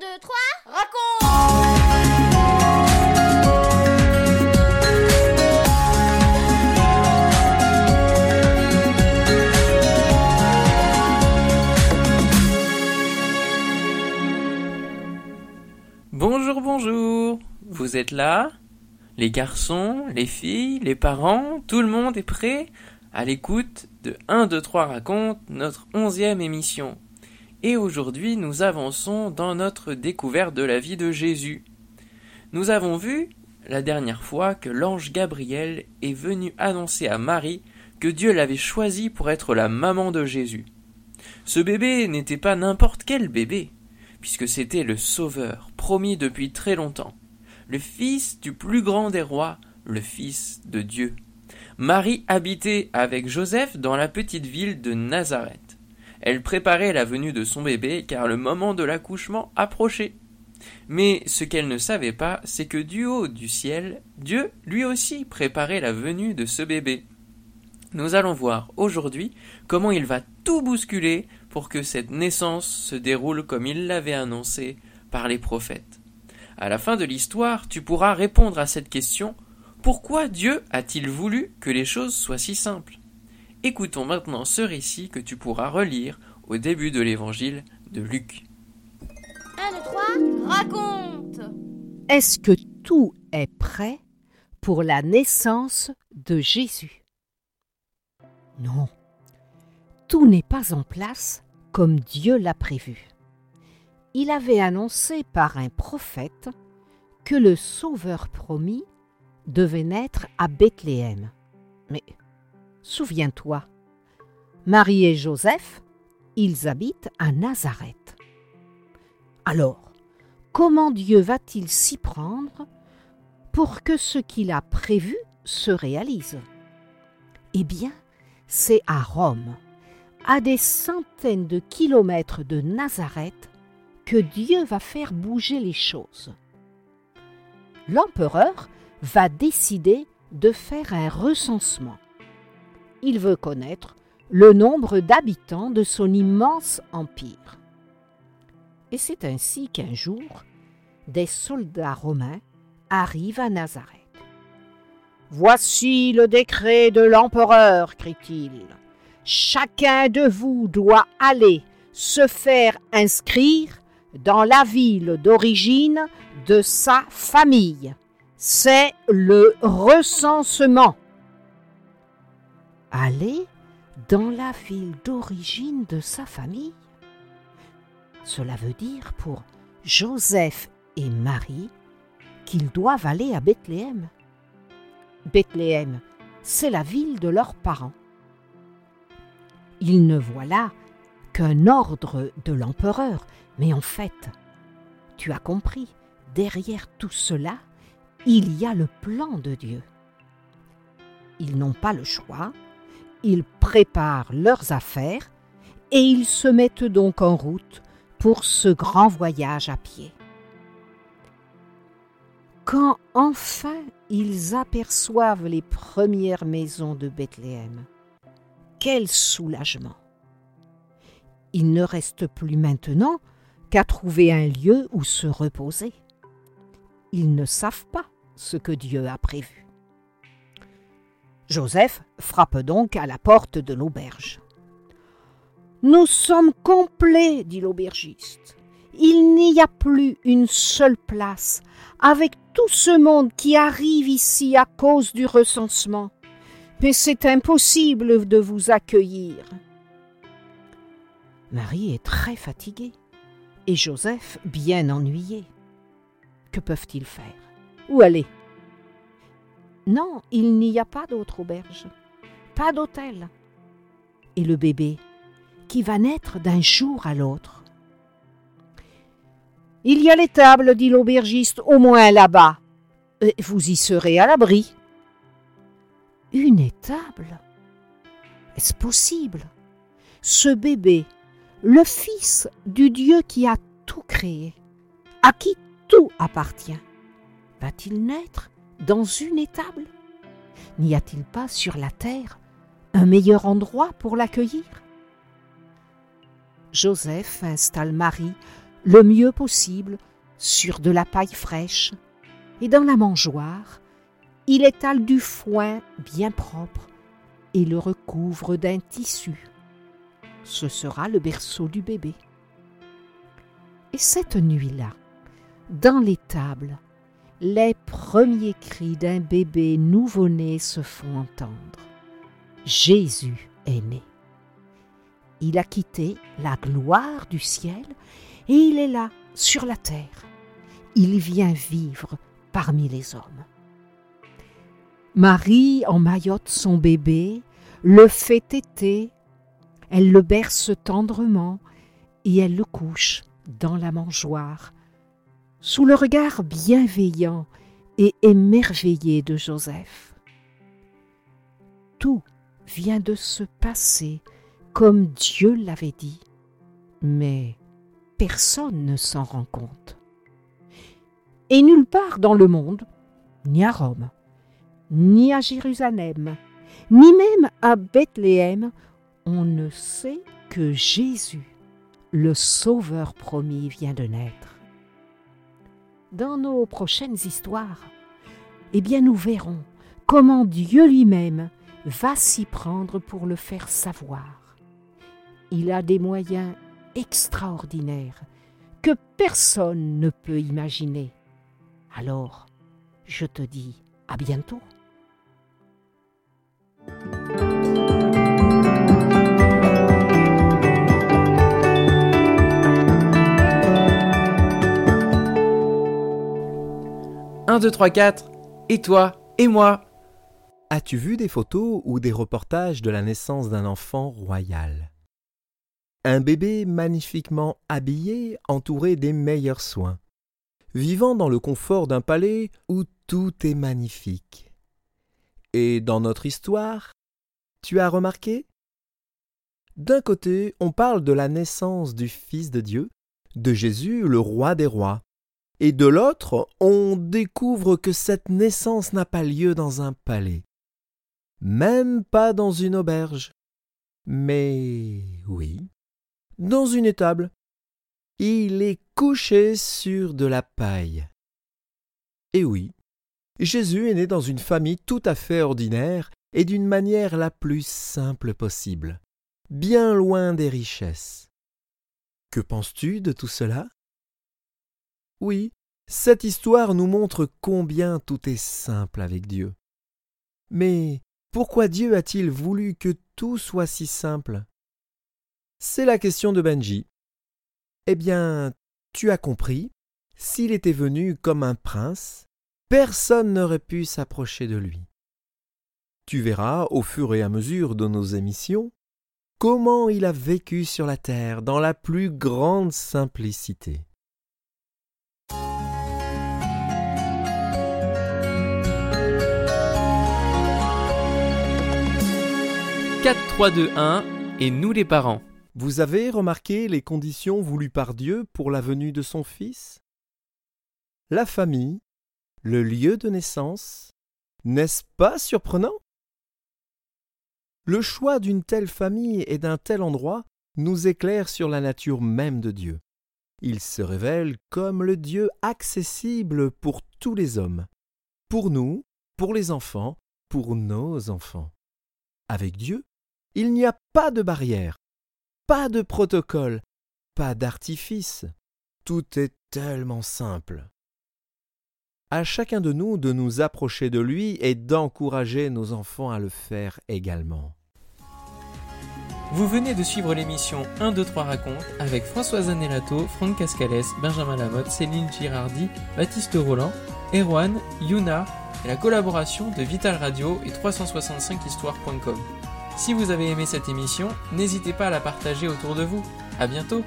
2, 3, raconte Bonjour, bonjour. Vous êtes là? Les garçons, les filles, les parents, tout le monde est prêt à l'écoute de 1, 2, 3 raconte, notre onzième émission. Et aujourd'hui, nous avançons dans notre découverte de la vie de Jésus. Nous avons vu la dernière fois que l'ange Gabriel est venu annoncer à Marie que Dieu l'avait choisi pour être la maman de Jésus. Ce bébé n'était pas n'importe quel bébé, puisque c'était le Sauveur, promis depuis très longtemps, le Fils du plus grand des rois, le Fils de Dieu. Marie habitait avec Joseph dans la petite ville de Nazareth. Elle préparait la venue de son bébé car le moment de l'accouchement approchait. Mais ce qu'elle ne savait pas, c'est que du haut du ciel, Dieu lui aussi préparait la venue de ce bébé. Nous allons voir aujourd'hui comment il va tout bousculer pour que cette naissance se déroule comme il l'avait annoncé par les prophètes. À la fin de l'histoire, tu pourras répondre à cette question pourquoi Dieu a-t-il voulu que les choses soient si simples? Écoutons maintenant ce récit que tu pourras relire au début de l'évangile de Luc. 1, 2, 3, raconte Est-ce que tout est prêt pour la naissance de Jésus? Non, tout n'est pas en place comme Dieu l'a prévu. Il avait annoncé par un prophète que le Sauveur promis devait naître à Bethléem. Mais souviens-toi, Marie et Joseph, ils habitent à Nazareth. Alors, comment Dieu va-t-il s'y prendre pour que ce qu'il a prévu se réalise? Eh bien, c'est à Rome, à des centaines de kilomètres de Nazareth, que Dieu va faire bouger les choses. L'empereur va décider de faire un recensement. Il veut connaître le nombre d'habitants de son immense empire. Et c'est ainsi qu'un jour, des soldats romains arrivent à Nazareth. Voici le décret de l'empereur, crie-t-il. Chacun de vous doit aller se faire inscrire dans la ville d'origine de sa famille c'est le recensement. Aller dans la ville d'origine de sa famille. Cela veut dire pour Joseph et Marie qu'ils doivent aller à Bethléem. Bethléem, c'est la ville de leurs parents. Ils ne voient là qu'un ordre de l'empereur, mais en fait, tu as compris, derrière tout cela, il y a le plan de Dieu. Ils n'ont pas le choix, ils préparent leurs affaires et ils se mettent donc en route pour ce grand voyage à pied. Quand enfin ils aperçoivent les premières maisons de Bethléem, quel soulagement Il ne reste plus maintenant qu'à trouver un lieu où se reposer ils ne savent pas ce que Dieu a prévu. Joseph frappe donc à la porte de l'auberge. Nous sommes complets, dit l'aubergiste. Il n'y a plus une seule place, avec tout ce monde qui arrive ici à cause du recensement. Mais c'est impossible de vous accueillir. Marie est très fatiguée et Joseph bien ennuyé. Que peuvent-ils faire? Où aller? Non, il n'y a pas d'autre auberge, pas d'hôtel. Et le bébé, qui va naître d'un jour à l'autre. Il y a les tables, dit l'aubergiste, au moins là-bas. Vous y serez à l'abri. Une étable Est-ce possible? Ce bébé, le fils du Dieu qui a tout créé, à qui tout appartient. Va-t-il naître? Dans une étable? N'y a-t-il pas sur la terre un meilleur endroit pour l'accueillir? Joseph installe Marie le mieux possible sur de la paille fraîche, et dans la mangeoire, il étale du foin bien propre et le recouvre d'un tissu. Ce sera le berceau du bébé. Et cette nuit-là, dans l'étable, les premiers cris d'un bébé nouveau-né se font entendre. Jésus est né. Il a quitté la gloire du ciel et il est là, sur la terre. Il vient vivre parmi les hommes. Marie emmaillote son bébé, le fait téter, elle le berce tendrement et elle le couche dans la mangeoire, sous le regard bienveillant et émerveillé de Joseph. Tout vient de se passer comme Dieu l'avait dit, mais personne ne s'en rend compte. Et nulle part dans le monde, ni à Rome, ni à Jérusalem, ni même à Bethléem, on ne sait que Jésus, le Sauveur promis, vient de naître. Dans nos prochaines histoires, eh bien nous verrons comment Dieu lui-même va s'y prendre pour le faire savoir. Il a des moyens extraordinaires que personne ne peut imaginer. Alors, je te dis à bientôt. Un, deux, trois, quatre. Et toi Et moi. As-tu vu des photos ou des reportages de la naissance d'un enfant royal? Un bébé magnifiquement habillé, entouré des meilleurs soins, vivant dans le confort d'un palais où tout est magnifique. Et dans notre histoire, tu as remarqué? D'un côté, on parle de la naissance du Fils de Dieu, de Jésus, le roi des rois, et de l'autre, on découvre que cette naissance n'a pas lieu dans un palais, même pas dans une auberge, mais oui, dans une étable. Il est couché sur de la paille. Et oui, Jésus est né dans une famille tout à fait ordinaire et d'une manière la plus simple possible, bien loin des richesses. Que penses-tu de tout cela? Oui, cette histoire nous montre combien tout est simple avec Dieu. Mais pourquoi Dieu a-t-il voulu que tout soit si simple? C'est la question de Benji. Eh bien, tu as compris, s'il était venu comme un prince, personne n'aurait pu s'approcher de lui. Tu verras, au fur et à mesure de nos émissions, comment il a vécu sur la terre dans la plus grande simplicité. 4, 3, 2, 1 et nous les parents. Vous avez remarqué les conditions voulues par Dieu pour la venue de son Fils? La famille, le lieu de naissance, n'est-ce pas surprenant? Le choix d'une telle famille et d'un tel endroit nous éclaire sur la nature même de Dieu. Il se révèle comme le Dieu accessible pour tous les hommes, pour nous, pour les enfants, pour nos enfants. Avec Dieu, il n'y a pas de barrière, pas de protocole, pas d'artifice. Tout est tellement simple. À chacun de nous de nous approcher de lui et d'encourager nos enfants à le faire également. Vous venez de suivre l'émission 1, 2, 3 raconte avec Françoise Anelato, Franck Cascales, Benjamin Lamotte, Céline Girardi, Baptiste Roland, Erwan, Yuna et la collaboration de Vital Radio et 365histoire.com. Si vous avez aimé cette émission, n'hésitez pas à la partager autour de vous. À bientôt!